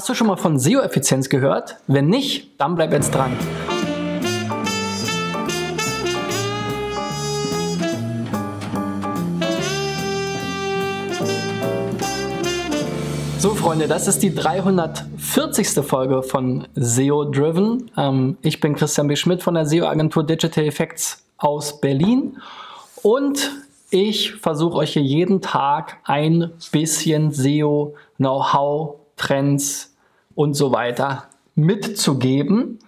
Hast du schon mal von SEO-Effizienz gehört? Wenn nicht, dann bleib jetzt dran. So, Freunde, das ist die 340. Folge von SEO Driven. Ähm, ich bin Christian B. Schmidt von der SEO-Agentur Digital Effects aus Berlin und ich versuche euch hier jeden Tag ein bisschen SEO-Know-how Trends und so weiter mitzugeben.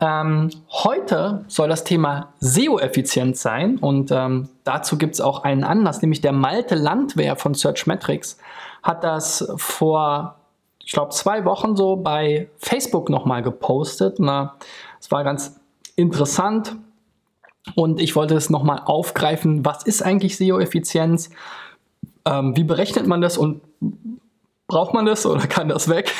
Ähm, heute soll das Thema SEO-Effizienz sein und ähm, dazu gibt es auch einen Anlass, nämlich der Malte Landwehr von Searchmetrics hat das vor, ich glaube, zwei Wochen so bei Facebook nochmal gepostet. Es war ganz interessant und ich wollte es nochmal aufgreifen. Was ist eigentlich SEO-Effizienz? Ähm, wie berechnet man das und braucht man das oder kann das weg?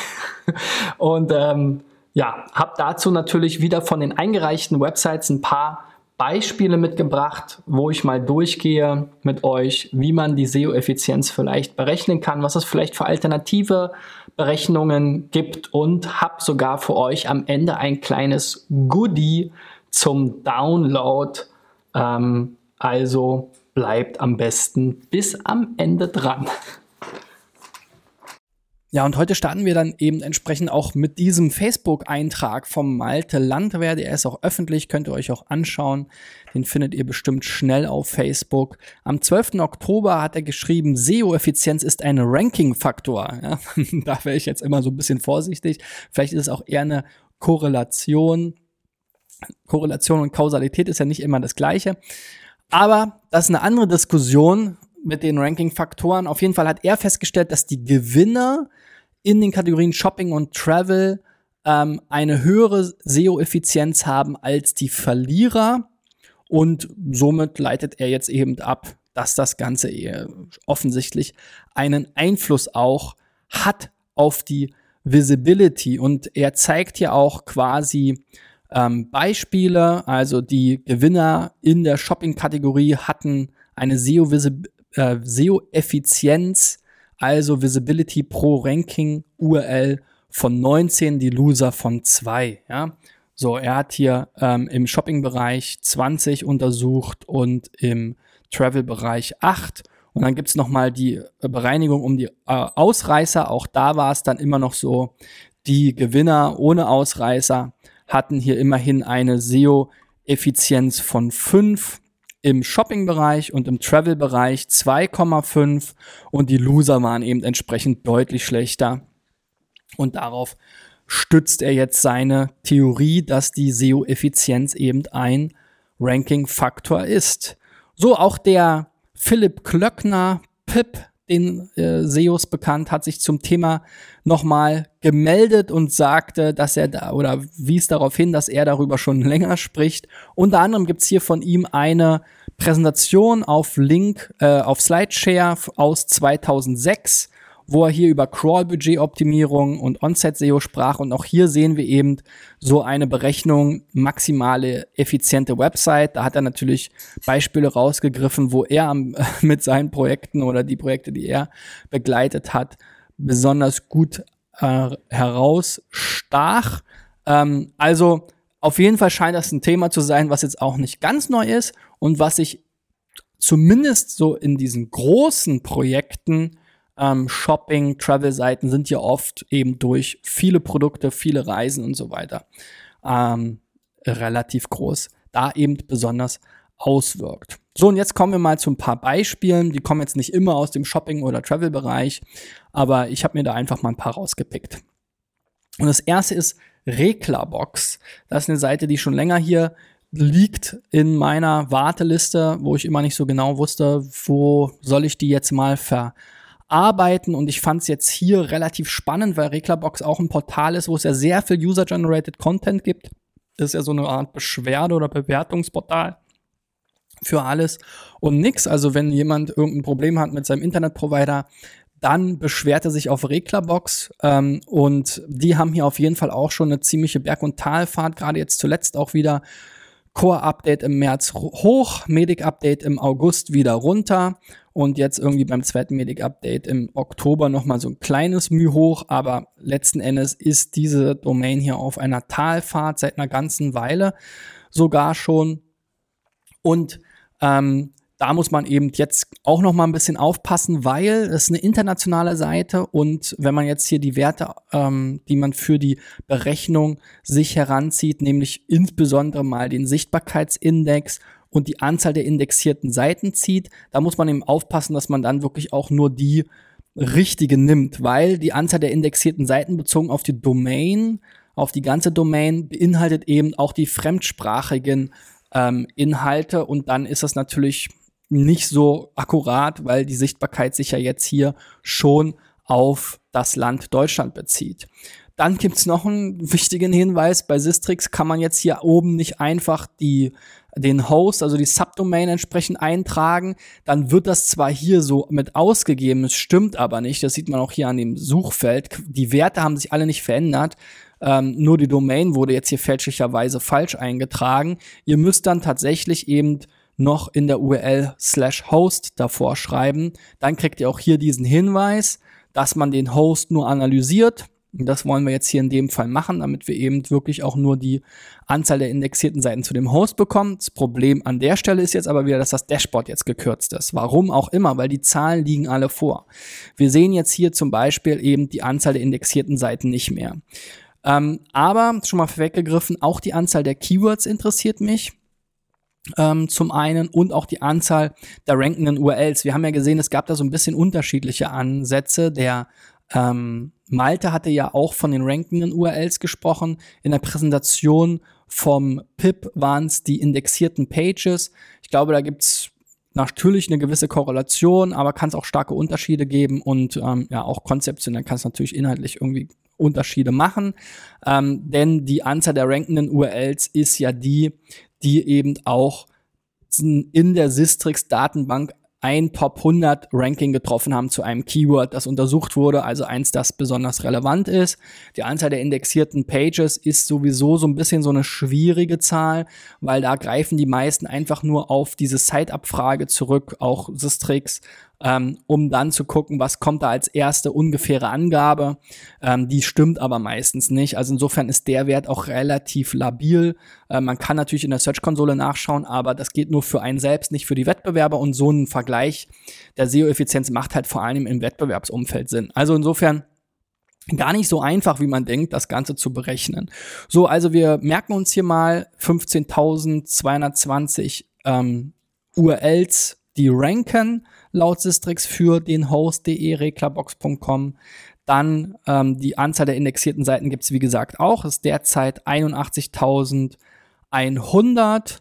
und ähm, ja, habe dazu natürlich wieder von den eingereichten Websites ein paar Beispiele mitgebracht, wo ich mal durchgehe mit euch, wie man die SEO-Effizienz vielleicht berechnen kann, was es vielleicht für alternative Berechnungen gibt und habe sogar für euch am Ende ein kleines Goodie zum Download. Ähm, also bleibt am besten bis am Ende dran. Ja, und heute starten wir dann eben entsprechend auch mit diesem Facebook-Eintrag vom Malte Landwehr. Der ist auch öffentlich, könnt ihr euch auch anschauen. Den findet ihr bestimmt schnell auf Facebook. Am 12. Oktober hat er geschrieben, SEO-Effizienz ist ein Ranking-Faktor. Ja, da wäre ich jetzt immer so ein bisschen vorsichtig. Vielleicht ist es auch eher eine Korrelation. Korrelation und Kausalität ist ja nicht immer das Gleiche. Aber das ist eine andere Diskussion mit den Ranking-Faktoren. Auf jeden Fall hat er festgestellt, dass die Gewinner in den Kategorien Shopping und Travel ähm, eine höhere SEO-Effizienz haben als die Verlierer. Und somit leitet er jetzt eben ab, dass das Ganze offensichtlich einen Einfluss auch hat auf die Visibility. Und er zeigt hier auch quasi ähm, Beispiele. Also die Gewinner in der Shopping-Kategorie hatten eine SEO-Effizienz äh, also Visibility pro Ranking URL von 19, die Loser von 2. Ja? So, er hat hier ähm, im Shopping-Bereich 20 untersucht und im Travel-Bereich 8. Und dann gibt's noch mal die äh, Bereinigung um die äh, Ausreißer. Auch da war es dann immer noch so, die Gewinner ohne Ausreißer hatten hier immerhin eine SEO-Effizienz von 5 im Shopping-Bereich und im Travel-Bereich 2,5 und die Loser waren eben entsprechend deutlich schlechter. Und darauf stützt er jetzt seine Theorie, dass die SEO-Effizienz eben ein Ranking-Faktor ist. So auch der Philipp Klöckner, Pip, den äh, SEOs bekannt, hat sich zum Thema nochmal gemeldet und sagte, dass er da oder wies darauf hin, dass er darüber schon länger spricht. Unter anderem gibt's hier von ihm eine Präsentation auf Link, äh, auf Slideshare aus 2006 wo er hier über Crawl-Budget-Optimierung und On-Set-SEO sprach. Und auch hier sehen wir eben so eine Berechnung maximale effiziente Website. Da hat er natürlich Beispiele rausgegriffen, wo er mit seinen Projekten oder die Projekte, die er begleitet hat, besonders gut äh, herausstach. Ähm, also auf jeden Fall scheint das ein Thema zu sein, was jetzt auch nicht ganz neu ist und was sich zumindest so in diesen großen Projekten ähm, Shopping, Travel-Seiten sind ja oft eben durch viele Produkte, viele Reisen und so weiter ähm, relativ groß, da eben besonders auswirkt. So, und jetzt kommen wir mal zu ein paar Beispielen. Die kommen jetzt nicht immer aus dem Shopping- oder Travel-Bereich, aber ich habe mir da einfach mal ein paar rausgepickt. Und das erste ist Reklabox. Das ist eine Seite, die schon länger hier liegt in meiner Warteliste, wo ich immer nicht so genau wusste, wo soll ich die jetzt mal ver arbeiten und ich fand es jetzt hier relativ spannend, weil Reglerbox auch ein Portal ist, wo es ja sehr viel User-Generated Content gibt. Das ist ja so eine Art Beschwerde- oder Bewertungsportal für alles und nix. Also wenn jemand irgendein Problem hat mit seinem Internetprovider, dann beschwert er sich auf Reglerbox ähm, und die haben hier auf jeden Fall auch schon eine ziemliche Berg- und Talfahrt, gerade jetzt zuletzt auch wieder Core-Update im März hoch, Medic-Update im August wieder runter und jetzt irgendwie beim zweiten Medic-Update im Oktober nochmal so ein kleines Mühe hoch, aber letzten Endes ist diese Domain hier auf einer Talfahrt seit einer ganzen Weile sogar schon. Und ähm, da muss man eben jetzt auch noch mal ein bisschen aufpassen, weil es eine internationale Seite und wenn man jetzt hier die Werte, ähm, die man für die Berechnung sich heranzieht, nämlich insbesondere mal den Sichtbarkeitsindex und die Anzahl der indexierten Seiten zieht, da muss man eben aufpassen, dass man dann wirklich auch nur die richtige nimmt, weil die Anzahl der indexierten Seiten bezogen auf die Domain, auf die ganze Domain beinhaltet eben auch die fremdsprachigen ähm, Inhalte und dann ist das natürlich nicht so akkurat, weil die Sichtbarkeit sich ja jetzt hier schon auf das Land Deutschland bezieht. Dann gibt's noch einen wichtigen Hinweis. Bei Sistrix kann man jetzt hier oben nicht einfach die, den Host, also die Subdomain entsprechend eintragen. Dann wird das zwar hier so mit ausgegeben, es stimmt aber nicht. Das sieht man auch hier an dem Suchfeld. Die Werte haben sich alle nicht verändert. Ähm, nur die Domain wurde jetzt hier fälschlicherweise falsch eingetragen. Ihr müsst dann tatsächlich eben noch in der URL slash host davor schreiben. Dann kriegt ihr auch hier diesen Hinweis, dass man den Host nur analysiert. Das wollen wir jetzt hier in dem Fall machen, damit wir eben wirklich auch nur die Anzahl der indexierten Seiten zu dem Host bekommen. Das Problem an der Stelle ist jetzt aber wieder, dass das Dashboard jetzt gekürzt ist. Warum auch immer, weil die Zahlen liegen alle vor. Wir sehen jetzt hier zum Beispiel eben die Anzahl der indexierten Seiten nicht mehr. Ähm, aber schon mal vorweggegriffen, auch die Anzahl der Keywords interessiert mich ähm, zum einen und auch die Anzahl der rankenden URLs. Wir haben ja gesehen, es gab da so ein bisschen unterschiedliche Ansätze. Der ähm, Malte hatte ja auch von den rankenden URLs gesprochen. In der Präsentation vom PIP waren es die indexierten Pages. Ich glaube, da gibt's natürlich eine gewisse Korrelation, aber kann es auch starke Unterschiede geben und ähm, ja auch konzeptionell kann es natürlich inhaltlich irgendwie Unterschiede machen, ähm, denn die Anzahl der rankenden URLs ist ja die, die eben auch in der Sistrix Datenbank ein Top 100 Ranking getroffen haben zu einem Keyword, das untersucht wurde, also eins, das besonders relevant ist. Die Anzahl der indexierten Pages ist sowieso so ein bisschen so eine schwierige Zahl, weil da greifen die meisten einfach nur auf diese Site-Abfrage zurück, auch Sistrix ähm, um dann zu gucken, was kommt da als erste ungefähre Angabe. Ähm, die stimmt aber meistens nicht. Also insofern ist der Wert auch relativ labil. Äh, man kann natürlich in der Search-Konsole nachschauen, aber das geht nur für einen selbst, nicht für die Wettbewerber. Und so ein Vergleich der SEO-Effizienz macht halt vor allem im Wettbewerbsumfeld Sinn. Also insofern gar nicht so einfach, wie man denkt, das Ganze zu berechnen. So, also wir merken uns hier mal 15.220 ähm, URLs, die ranken laut Sistrix für den Host.de, reklarbox.com. Dann ähm, die Anzahl der indexierten Seiten gibt es, wie gesagt, auch. Ist derzeit 81.100.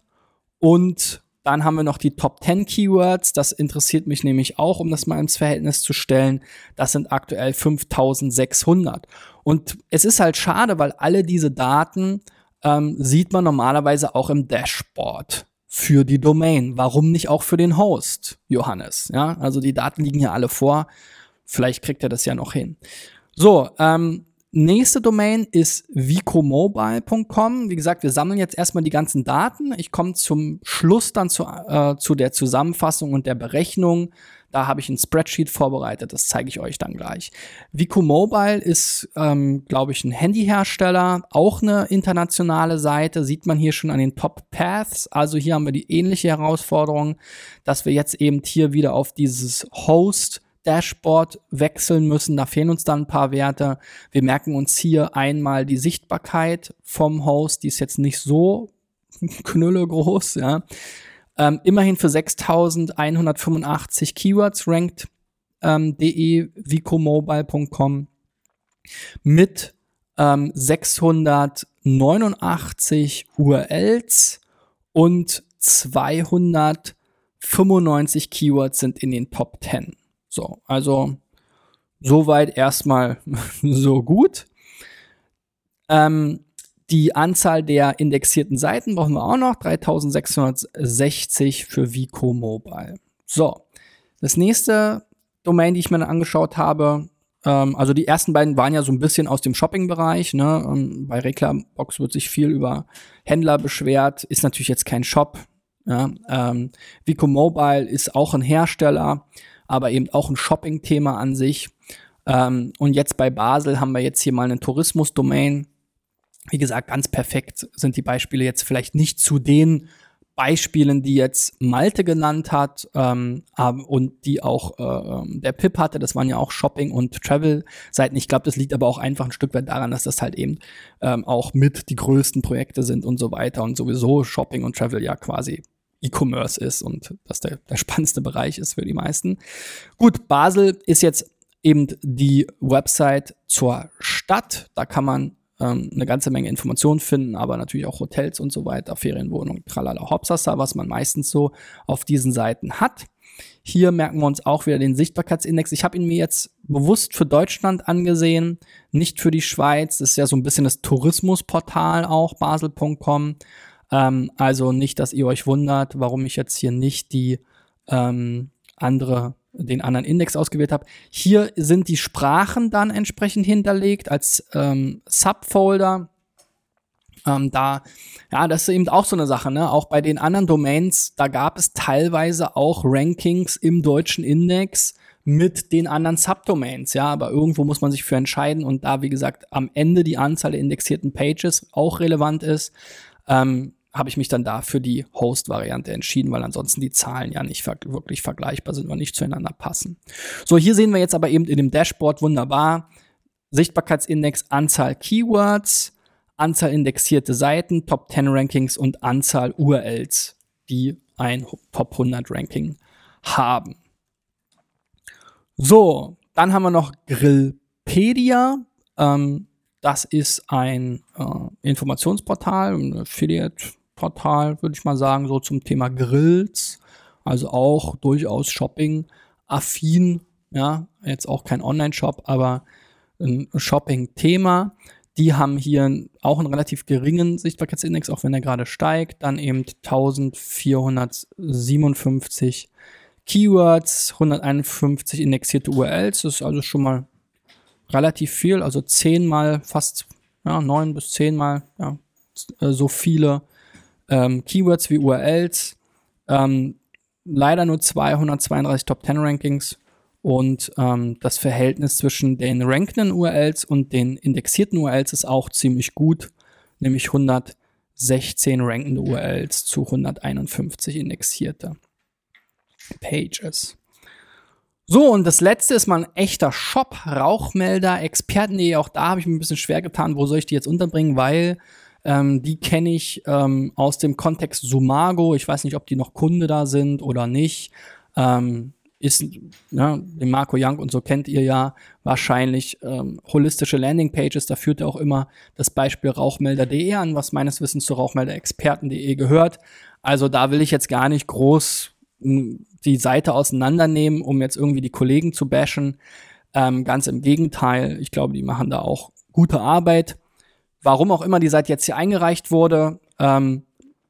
Und dann haben wir noch die Top 10 Keywords. Das interessiert mich nämlich auch, um das mal ins Verhältnis zu stellen. Das sind aktuell 5600. Und es ist halt schade, weil alle diese Daten ähm, sieht man normalerweise auch im Dashboard für die Domain. Warum nicht auch für den Host, Johannes? Ja, also die Daten liegen ja alle vor. Vielleicht kriegt er das ja noch hin. So, ähm, nächste Domain ist vicomobile.com. Wie gesagt, wir sammeln jetzt erstmal die ganzen Daten. Ich komme zum Schluss dann zu, äh, zu der Zusammenfassung und der Berechnung da habe ich ein Spreadsheet vorbereitet, das zeige ich euch dann gleich. Vico Mobile ist, ähm, glaube ich, ein Handyhersteller, auch eine internationale Seite, sieht man hier schon an den Top Paths. Also hier haben wir die ähnliche Herausforderung, dass wir jetzt eben hier wieder auf dieses Host Dashboard wechseln müssen. Da fehlen uns dann ein paar Werte. Wir merken uns hier einmal die Sichtbarkeit vom Host, die ist jetzt nicht so knülle groß, ja. Ähm, immerhin für 6185 Keywords rankt ähm, de vicomobile.com mit ähm, 689 URLs und 295 Keywords sind in den Top 10. So, also soweit erstmal so gut. Ähm, die Anzahl der indexierten Seiten brauchen wir auch noch, 3660 für Vico Mobile. So, das nächste Domain, die ich mir angeschaut habe, ähm, also die ersten beiden waren ja so ein bisschen aus dem Shopping-Bereich. Ne? Ähm, bei Reklambox wird sich viel über Händler beschwert, ist natürlich jetzt kein Shop. Ja, ähm, Vico Mobile ist auch ein Hersteller, aber eben auch ein Shopping-Thema an sich. Ähm, und jetzt bei Basel haben wir jetzt hier mal eine Tourismus-Domain. Wie gesagt, ganz perfekt sind die Beispiele jetzt vielleicht nicht zu den Beispielen, die jetzt Malte genannt hat ähm, und die auch äh, ähm, der Pip hatte, das waren ja auch Shopping- und Travel-Seiten. Ich glaube, das liegt aber auch einfach ein Stück weit daran, dass das halt eben ähm, auch mit die größten Projekte sind und so weiter und sowieso Shopping und Travel ja quasi E-Commerce ist und das der, der spannendste Bereich ist für die meisten. Gut, Basel ist jetzt eben die Website zur Stadt. Da kann man ähm, eine ganze Menge Informationen finden, aber natürlich auch Hotels und so weiter, Ferienwohnungen, tralala, hopsasa, was man meistens so auf diesen Seiten hat. Hier merken wir uns auch wieder den Sichtbarkeitsindex. Ich habe ihn mir jetzt bewusst für Deutschland angesehen, nicht für die Schweiz. Das ist ja so ein bisschen das Tourismusportal auch, basel.com. Ähm, also nicht, dass ihr euch wundert, warum ich jetzt hier nicht die ähm, andere den anderen Index ausgewählt habe. Hier sind die Sprachen dann entsprechend hinterlegt als ähm, Subfolder. Ähm, da, ja, das ist eben auch so eine Sache, ne? Auch bei den anderen Domains, da gab es teilweise auch Rankings im deutschen Index mit den anderen Subdomains, ja, aber irgendwo muss man sich für entscheiden und da, wie gesagt, am Ende die Anzahl der indexierten Pages auch relevant ist, ähm, habe ich mich dann da für die Host-Variante entschieden, weil ansonsten die Zahlen ja nicht ver wirklich vergleichbar sind und nicht zueinander passen. So, hier sehen wir jetzt aber eben in dem Dashboard wunderbar Sichtbarkeitsindex, Anzahl Keywords, Anzahl indexierte Seiten, Top 10 Rankings und Anzahl URLs, die ein Top 100 Ranking haben. So, dann haben wir noch Grillpedia. Ähm, das ist ein äh, Informationsportal, ein Affiliate Portal, würde ich mal sagen, so zum Thema Grills. Also auch durchaus Shopping-affin. Ja, jetzt auch kein Online-Shop, aber ein Shopping-Thema. Die haben hier auch einen relativ geringen Sichtbarkeitsindex, auch wenn er gerade steigt. Dann eben 1457 Keywords, 151 indexierte URLs. Das ist also schon mal relativ viel, also zehnmal, fast ja, neun bis zehnmal ja, so viele ähm, Keywords wie URLs, ähm, leider nur 232 Top 10 Rankings und ähm, das Verhältnis zwischen den rankenden URLs und den indexierten URLs ist auch ziemlich gut, nämlich 116 rankende URLs zu 151 indexierte Pages. So, und das letzte ist mal ein echter Shop, Rauchmelder, Experten.de. Auch da habe ich mir ein bisschen schwer getan, wo soll ich die jetzt unterbringen, weil ähm, die kenne ich ähm, aus dem Kontext Sumago. Ich weiß nicht, ob die noch Kunde da sind oder nicht. Ähm, ist, ja, den Marco Young und so kennt ihr ja wahrscheinlich ähm, holistische Landingpages. Da führt er auch immer das Beispiel Rauchmelder.de an, was meines Wissens zu Rauchmelderexperten.de gehört. Also da will ich jetzt gar nicht groß hm, die Seite auseinandernehmen, um jetzt irgendwie die Kollegen zu bashen. Ähm, ganz im Gegenteil, ich glaube, die machen da auch gute Arbeit warum auch immer die Seite jetzt hier eingereicht wurde. Ähm,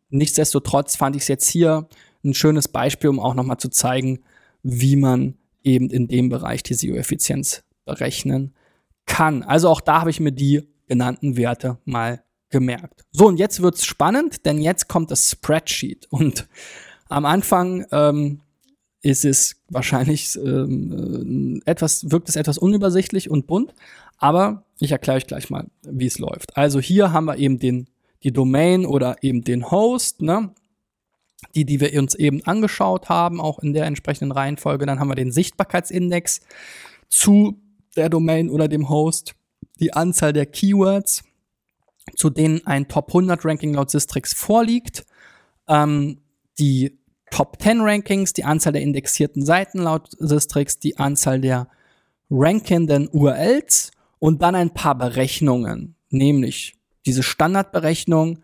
nichtsdestotrotz fand ich es jetzt hier ein schönes Beispiel, um auch nochmal zu zeigen, wie man eben in dem Bereich die SEO-Effizienz berechnen kann. Also auch da habe ich mir die genannten Werte mal gemerkt. So, und jetzt wird's spannend, denn jetzt kommt das Spreadsheet. Und am Anfang ähm, ist es wahrscheinlich ähm, äh, etwas, wirkt es etwas unübersichtlich und bunt, aber ich erkläre euch gleich mal, wie es läuft. Also hier haben wir eben den, die Domain oder eben den Host, ne? Die, die wir uns eben angeschaut haben, auch in der entsprechenden Reihenfolge. Dann haben wir den Sichtbarkeitsindex zu der Domain oder dem Host, die Anzahl der Keywords, zu denen ein Top 100 Ranking laut Sistrix vorliegt, ähm, die Top 10 Rankings, die Anzahl der indexierten Seiten laut Sistrix, die Anzahl der rankenden URLs und dann ein paar Berechnungen, nämlich diese Standardberechnung,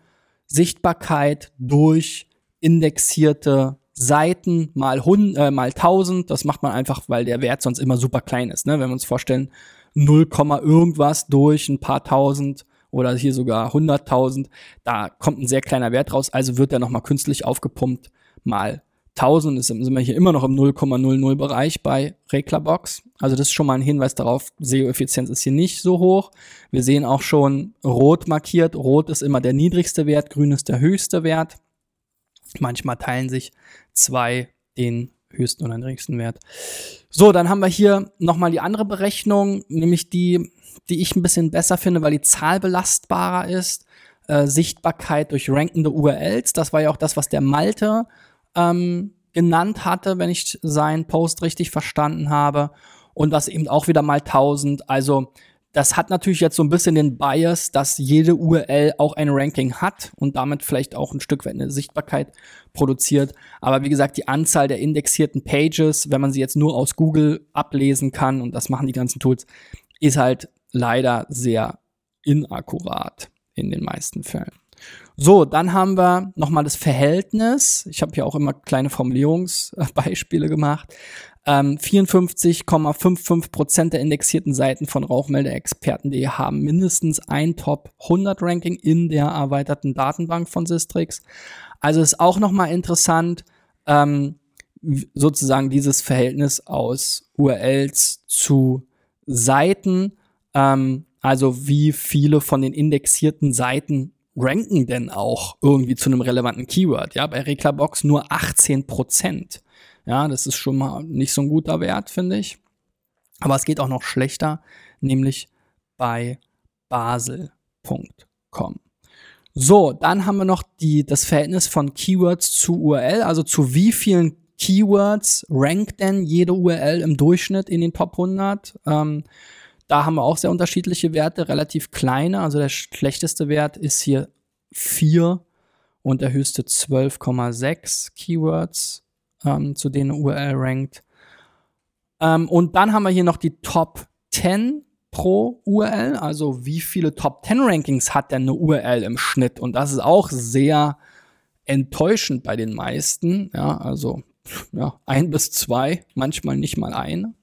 Sichtbarkeit durch indexierte Seiten mal, 100, äh, mal 1000. Das macht man einfach, weil der Wert sonst immer super klein ist. Ne? Wenn wir uns vorstellen, 0, irgendwas durch ein paar tausend oder hier sogar 100.000, da kommt ein sehr kleiner Wert raus. Also wird er nochmal künstlich aufgepumpt mal 1000 ist, sind wir hier immer noch im 0,00 Bereich bei Reglerbox. Also das ist schon mal ein Hinweis darauf, SEO-Effizienz ist hier nicht so hoch. Wir sehen auch schon rot markiert. Rot ist immer der niedrigste Wert, grün ist der höchste Wert. Manchmal teilen sich zwei den höchsten oder niedrigsten Wert. So, dann haben wir hier nochmal die andere Berechnung, nämlich die, die ich ein bisschen besser finde, weil die Zahl belastbarer ist. Äh, Sichtbarkeit durch rankende URLs. Das war ja auch das, was der Malte ähm, genannt hatte, wenn ich seinen Post richtig verstanden habe. Und das eben auch wieder mal 1000. Also das hat natürlich jetzt so ein bisschen den Bias, dass jede URL auch ein Ranking hat und damit vielleicht auch ein Stück weit eine Sichtbarkeit produziert. Aber wie gesagt, die Anzahl der indexierten Pages, wenn man sie jetzt nur aus Google ablesen kann, und das machen die ganzen Tools, ist halt leider sehr inakkurat in den meisten Fällen. So, dann haben wir nochmal das Verhältnis. Ich habe hier auch immer kleine Formulierungsbeispiele gemacht. Ähm, 54,55 Prozent der indexierten Seiten von Rauchmeldeexperten.de haben mindestens ein Top 100 Ranking in der erweiterten Datenbank von Sistrix. Also ist auch nochmal interessant, ähm, sozusagen dieses Verhältnis aus URLs zu Seiten, ähm, also wie viele von den indexierten Seiten ranken denn auch irgendwie zu einem relevanten Keyword? Ja, bei Reklambox nur 18 Prozent. Ja, das ist schon mal nicht so ein guter Wert, finde ich. Aber es geht auch noch schlechter, nämlich bei basel.com. So, dann haben wir noch die, das Verhältnis von Keywords zu URL, also zu wie vielen Keywords rankt denn jede URL im Durchschnitt in den Top 100. Ähm, da haben wir auch sehr unterschiedliche Werte, relativ kleine. Also der schlechteste Wert ist hier 4 und der höchste 12,6 Keywords ähm, zu denen URL rankt. Ähm, und dann haben wir hier noch die Top 10 pro URL, also wie viele Top 10 Rankings hat denn eine URL im Schnitt? Und das ist auch sehr enttäuschend bei den meisten. Ja, also ja, ein bis zwei, manchmal nicht mal eine.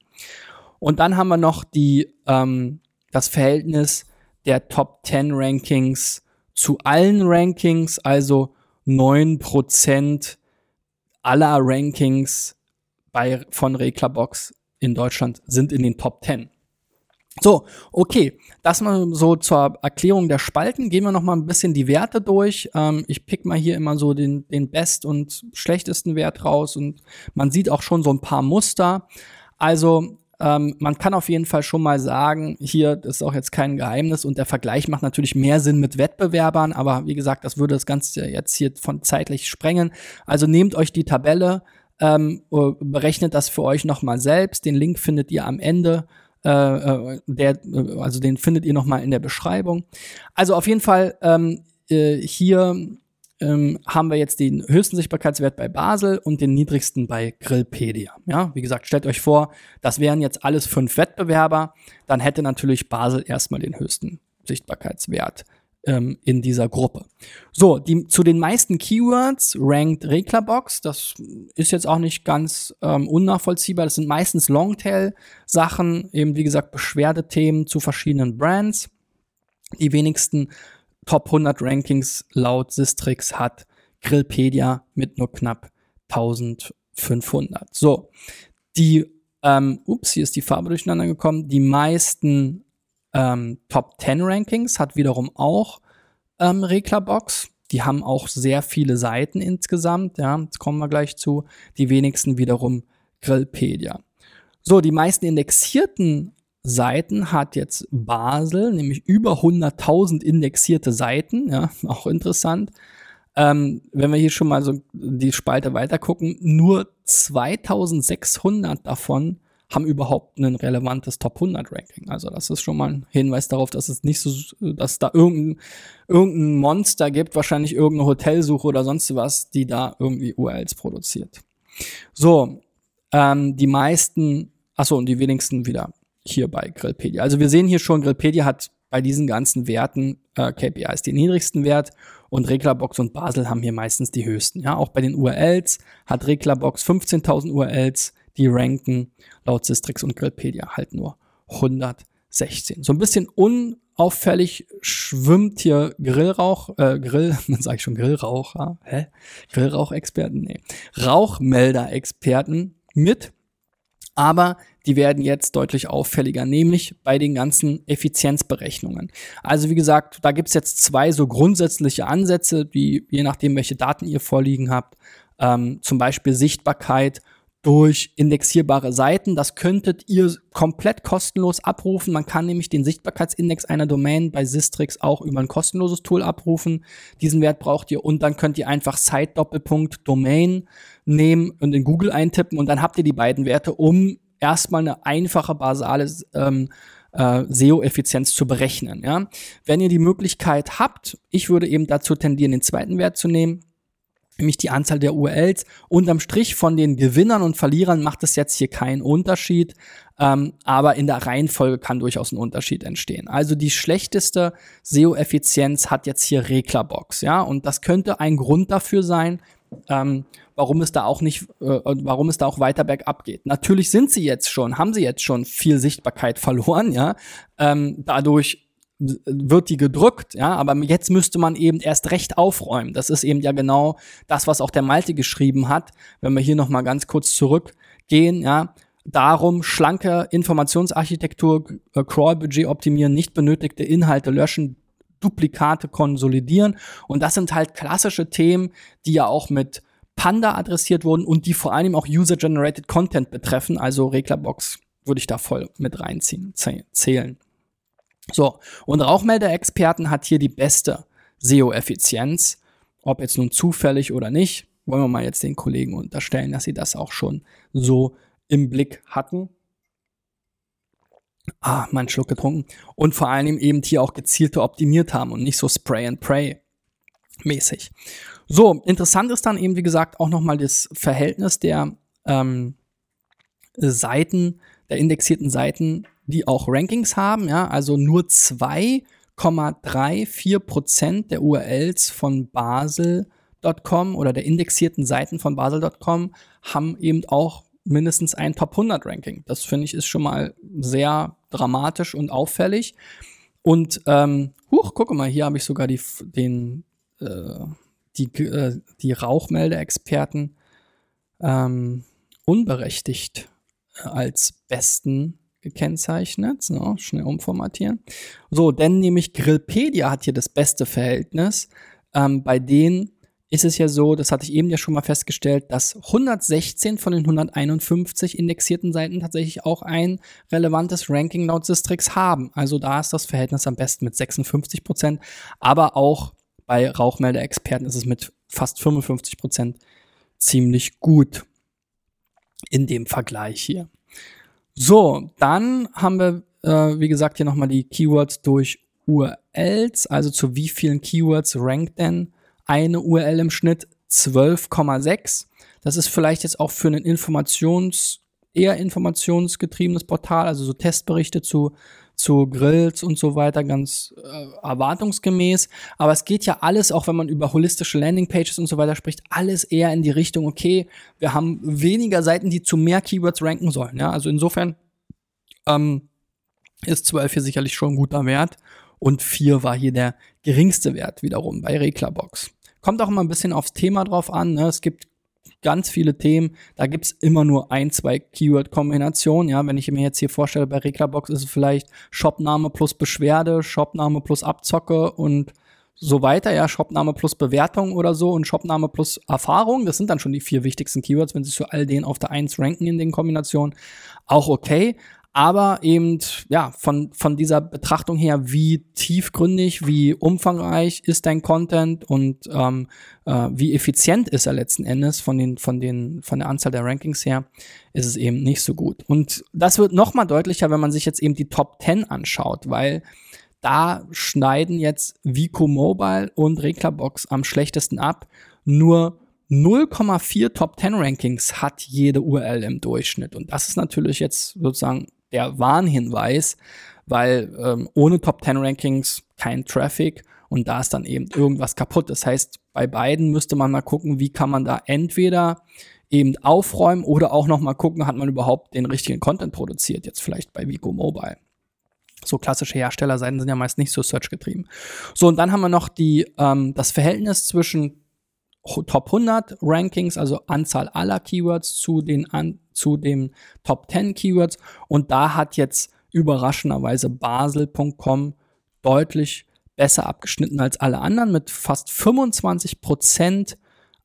Und dann haben wir noch die, ähm, das Verhältnis der Top 10 Rankings zu allen Rankings, also 9% aller Rankings bei, von Reklerbox in Deutschland sind in den Top 10. So, okay, das mal so zur Erklärung der Spalten. Gehen wir noch mal ein bisschen die Werte durch. Ähm, ich pick mal hier immer so den, den best und schlechtesten Wert raus und man sieht auch schon so ein paar Muster. Also ähm, man kann auf jeden Fall schon mal sagen, hier das ist auch jetzt kein Geheimnis und der Vergleich macht natürlich mehr Sinn mit Wettbewerbern, aber wie gesagt, das würde das Ganze jetzt hier von zeitlich sprengen. Also nehmt euch die Tabelle, ähm, äh, berechnet das für euch nochmal selbst. Den Link findet ihr am Ende. Äh, äh der, äh, also den findet ihr nochmal in der Beschreibung. Also auf jeden Fall ähm, äh, hier ähm, haben wir jetzt den höchsten Sichtbarkeitswert bei Basel und den niedrigsten bei Grillpedia. Ja, wie gesagt, stellt euch vor, das wären jetzt alles fünf Wettbewerber, dann hätte natürlich Basel erstmal den höchsten Sichtbarkeitswert ähm, in dieser Gruppe. So, die, zu den meisten Keywords rankt Reklerbox. Das ist jetzt auch nicht ganz ähm, unnachvollziehbar. Das sind meistens Longtail-Sachen, eben wie gesagt Beschwerdethemen zu verschiedenen Brands. Die wenigsten Top 100 Rankings laut Sistrix hat Grillpedia mit nur knapp 1500. So, die, ähm, ups, hier ist die Farbe durcheinander gekommen. Die meisten ähm, Top 10 Rankings hat wiederum auch ähm, Reklerbox. Die haben auch sehr viele Seiten insgesamt. Ja, jetzt kommen wir gleich zu. Die wenigsten wiederum Grillpedia. So, die meisten indexierten Seiten hat jetzt Basel, nämlich über 100.000 indexierte Seiten, ja, auch interessant. Ähm, wenn wir hier schon mal so die Spalte weiter gucken, nur 2600 davon haben überhaupt ein relevantes Top 100 Ranking. Also das ist schon mal ein Hinweis darauf, dass es nicht so, dass da irgendein, irgendein Monster gibt, wahrscheinlich irgendeine Hotelsuche oder sonst was, die da irgendwie URLs produziert. So, ähm, die meisten, achso, und die wenigsten wieder hier bei Grillpedia. Also wir sehen hier schon, Grillpedia hat bei diesen ganzen Werten äh, KPIs den niedrigsten Wert und Reglerbox und Basel haben hier meistens die höchsten. Ja, auch bei den URLs hat Reglerbox 15.000 URLs, die ranken laut Sistrix und Grillpedia halt nur 116. So ein bisschen unauffällig schwimmt hier Grillrauch, äh, Grill, man sage ich schon Grillrauch, ja? hä? Grillrauchexperten, nee, Rauchmelder-Experten mit Aber die werden jetzt deutlich auffälliger, nämlich bei den ganzen Effizienzberechnungen. Also wie gesagt, da gibt's jetzt zwei so grundsätzliche Ansätze, die je nachdem, welche Daten ihr vorliegen habt, ähm, zum Beispiel Sichtbarkeit durch indexierbare Seiten. Das könntet ihr komplett kostenlos abrufen. Man kann nämlich den Sichtbarkeitsindex einer Domain bei Sistrix auch über ein kostenloses Tool abrufen. Diesen Wert braucht ihr und dann könnt ihr einfach Site-Doppelpunkt Domain nehmen und in Google eintippen und dann habt ihr die beiden Werte, um erstmal eine einfache basale ähm, äh, SEO-Effizienz zu berechnen. Ja? Wenn ihr die Möglichkeit habt, ich würde eben dazu tendieren, den zweiten Wert zu nehmen nämlich die Anzahl der URLs. Unterm Strich von den Gewinnern und Verlierern macht es jetzt hier keinen Unterschied, ähm, aber in der Reihenfolge kann durchaus ein Unterschied entstehen. Also die schlechteste SEO-Effizienz hat jetzt hier Reglerbox, ja, und das könnte ein Grund dafür sein, ähm, warum es da auch nicht, äh, warum es da auch weiter bergab geht. Natürlich sind sie jetzt schon, haben sie jetzt schon viel Sichtbarkeit verloren, ja, ähm, dadurch wird die gedrückt, ja, aber jetzt müsste man eben erst recht aufräumen. Das ist eben ja genau das, was auch der Malte geschrieben hat. Wenn wir hier noch mal ganz kurz zurückgehen, ja, darum schlanke Informationsarchitektur, äh, Crawl-Budget optimieren, nicht benötigte Inhalte löschen, Duplikate konsolidieren und das sind halt klassische Themen, die ja auch mit Panda adressiert wurden und die vor allem auch User-Generated Content betreffen, also Reglerbox würde ich da voll mit reinziehen, zählen. So, und Rauchmelder-Experten hat hier die beste SEO-Effizienz. Ob jetzt nun zufällig oder nicht, wollen wir mal jetzt den Kollegen unterstellen, dass sie das auch schon so im Blick hatten. Ah, mein Schluck getrunken. Und vor allem eben hier auch gezielte optimiert haben und nicht so Spray and Pray mäßig. So, interessant ist dann eben, wie gesagt, auch nochmal das Verhältnis der ähm, Seiten, der indexierten Seiten die auch Rankings haben, ja, also nur 2,34 Prozent der URLs von Basel.com oder der indexierten Seiten von Basel.com haben eben auch mindestens ein Top 100 Ranking. Das finde ich ist schon mal sehr dramatisch und auffällig. Und ähm, huch, gucke mal, hier habe ich sogar die, den, äh, die, äh, die Rauchmeldeexperten ähm, unberechtigt äh, als besten gekennzeichnet. So, schnell umformatieren. So, denn nämlich Grillpedia hat hier das beste Verhältnis. Ähm, bei denen ist es ja so, das hatte ich eben ja schon mal festgestellt, dass 116 von den 151 indexierten Seiten tatsächlich auch ein relevantes Ranking laut Sistrix haben. Also da ist das Verhältnis am besten mit 56 Prozent, aber auch bei Rauchmelder-Experten ist es mit fast 55 Prozent ziemlich gut in dem Vergleich hier. So, dann haben wir, äh, wie gesagt, hier nochmal die Keywords durch URLs. Also zu wie vielen Keywords rankt denn eine URL im Schnitt? 12,6. Das ist vielleicht jetzt auch für ein Informations, eher informationsgetriebenes Portal, also so Testberichte zu zu Grills und so weiter ganz äh, erwartungsgemäß. Aber es geht ja alles, auch wenn man über holistische Landingpages und so weiter spricht, alles eher in die Richtung, okay, wir haben weniger Seiten, die zu mehr Keywords ranken sollen. Ja? Also insofern ähm, ist 12 hier sicherlich schon ein guter Wert. Und 4 war hier der geringste Wert wiederum bei Reklerbox. Kommt auch immer ein bisschen aufs Thema drauf an. Ne? Es gibt ganz viele Themen. Da gibt's immer nur ein, zwei Keyword-Kombinationen. Ja, wenn ich mir jetzt hier vorstelle, bei Reglerbox ist es vielleicht Shopname plus Beschwerde, Shopname plus Abzocke und so weiter. Ja, Shopname plus Bewertung oder so und Shopname plus Erfahrung. Das sind dann schon die vier wichtigsten Keywords, wenn sie zu all denen auf der Eins ranken in den Kombinationen. Auch okay aber eben ja von von dieser Betrachtung her, wie tiefgründig, wie umfangreich ist dein Content und ähm, äh, wie effizient ist er letzten Endes von den von den von der Anzahl der Rankings her, ist es eben nicht so gut. Und das wird noch mal deutlicher, wenn man sich jetzt eben die Top 10 anschaut, weil da schneiden jetzt Vico Mobile und Reklerbox am schlechtesten ab. Nur 0,4 Top 10 Rankings hat jede URL im Durchschnitt. Und das ist natürlich jetzt sozusagen der Warnhinweis, weil ähm, ohne Top 10 Rankings kein Traffic und da ist dann eben irgendwas kaputt. Das heißt, bei beiden müsste man mal gucken, wie kann man da entweder eben aufräumen oder auch noch mal gucken, hat man überhaupt den richtigen Content produziert, jetzt vielleicht bei Vico Mobile. So klassische Herstellerseiten sind ja meist nicht so search getrieben. So, und dann haben wir noch die, ähm, das Verhältnis zwischen Top 100 Rankings, also Anzahl aller Keywords zu den, an, zu den Top 10 Keywords. Und da hat jetzt überraschenderweise Basel.com deutlich besser abgeschnitten als alle anderen mit fast 25 Prozent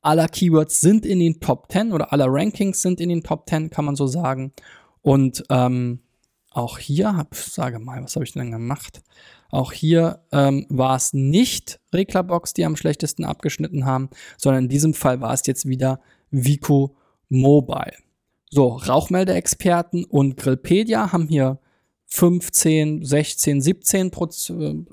aller Keywords sind in den Top 10 oder aller Rankings sind in den Top 10, kann man so sagen. Und ähm, auch hier, hab, sage mal, was habe ich denn gemacht? Auch hier ähm, war es nicht Reklambox, die am schlechtesten abgeschnitten haben, sondern in diesem Fall war es jetzt wieder Vico Mobile. So, Rauchmeldeexperten und Grillpedia haben hier 15, 16, 17,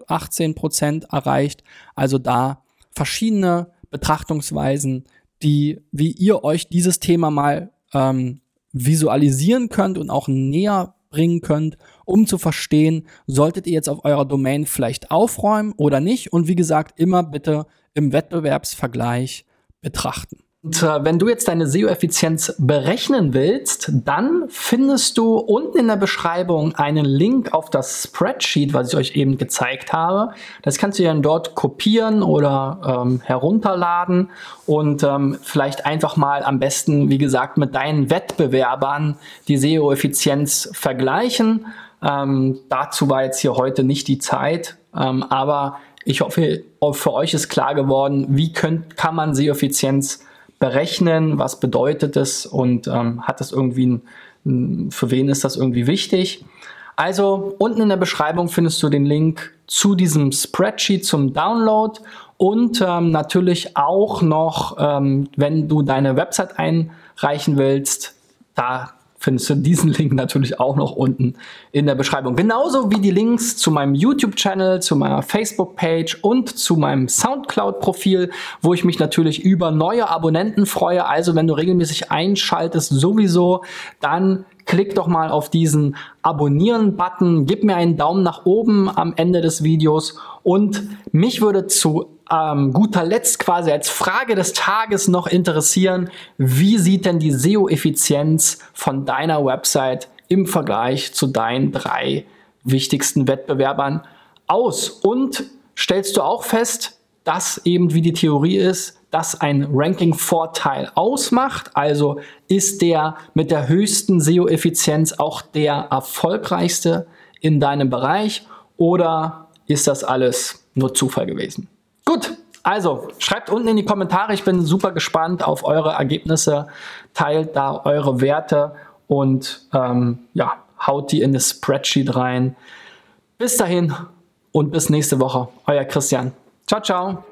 18 Prozent erreicht. Also da verschiedene Betrachtungsweisen, die, wie ihr euch dieses Thema mal ähm, visualisieren könnt und auch näher bringen könnt, um zu verstehen, solltet ihr jetzt auf eurer Domain vielleicht aufräumen oder nicht. Und wie gesagt, immer bitte im Wettbewerbsvergleich betrachten. Und äh, wenn du jetzt deine SEO-Effizienz berechnen willst, dann findest du unten in der Beschreibung einen Link auf das Spreadsheet, was ich euch eben gezeigt habe. Das kannst du dann dort kopieren oder ähm, herunterladen und ähm, vielleicht einfach mal am besten, wie gesagt, mit deinen Wettbewerbern die SEO-Effizienz vergleichen. Ähm, dazu war jetzt hier heute nicht die Zeit, ähm, aber ich hoffe, für euch ist klar geworden, wie könnt, kann man SEO-Effizienz berechnen, was bedeutet es und ähm, hat das irgendwie, ein, für wen ist das irgendwie wichtig. Also unten in der Beschreibung findest du den Link zu diesem Spreadsheet zum Download und ähm, natürlich auch noch, ähm, wenn du deine Website einreichen willst, da findest du diesen Link natürlich auch noch unten in der Beschreibung. Genauso wie die Links zu meinem YouTube-Channel, zu meiner Facebook-Page und zu meinem Soundcloud-Profil, wo ich mich natürlich über neue Abonnenten freue. Also wenn du regelmäßig einschaltest, sowieso, dann klick doch mal auf diesen Abonnieren-Button, gib mir einen Daumen nach oben am Ende des Videos und mich würde zu ähm, guter Letzt quasi als Frage des Tages noch interessieren, wie sieht denn die SEO-Effizienz von deiner Website im Vergleich zu deinen drei wichtigsten Wettbewerbern aus? Und stellst du auch fest, dass eben wie die Theorie ist, dass ein Ranking-Vorteil ausmacht. Also ist der mit der höchsten SEO-Effizienz auch der erfolgreichste in deinem Bereich oder ist das alles nur Zufall gewesen? Gut, also schreibt unten in die Kommentare. Ich bin super gespannt auf eure Ergebnisse. Teilt da eure Werte und ähm, ja, haut die in das Spreadsheet rein. Bis dahin und bis nächste Woche. Euer Christian. Ciao, ciao.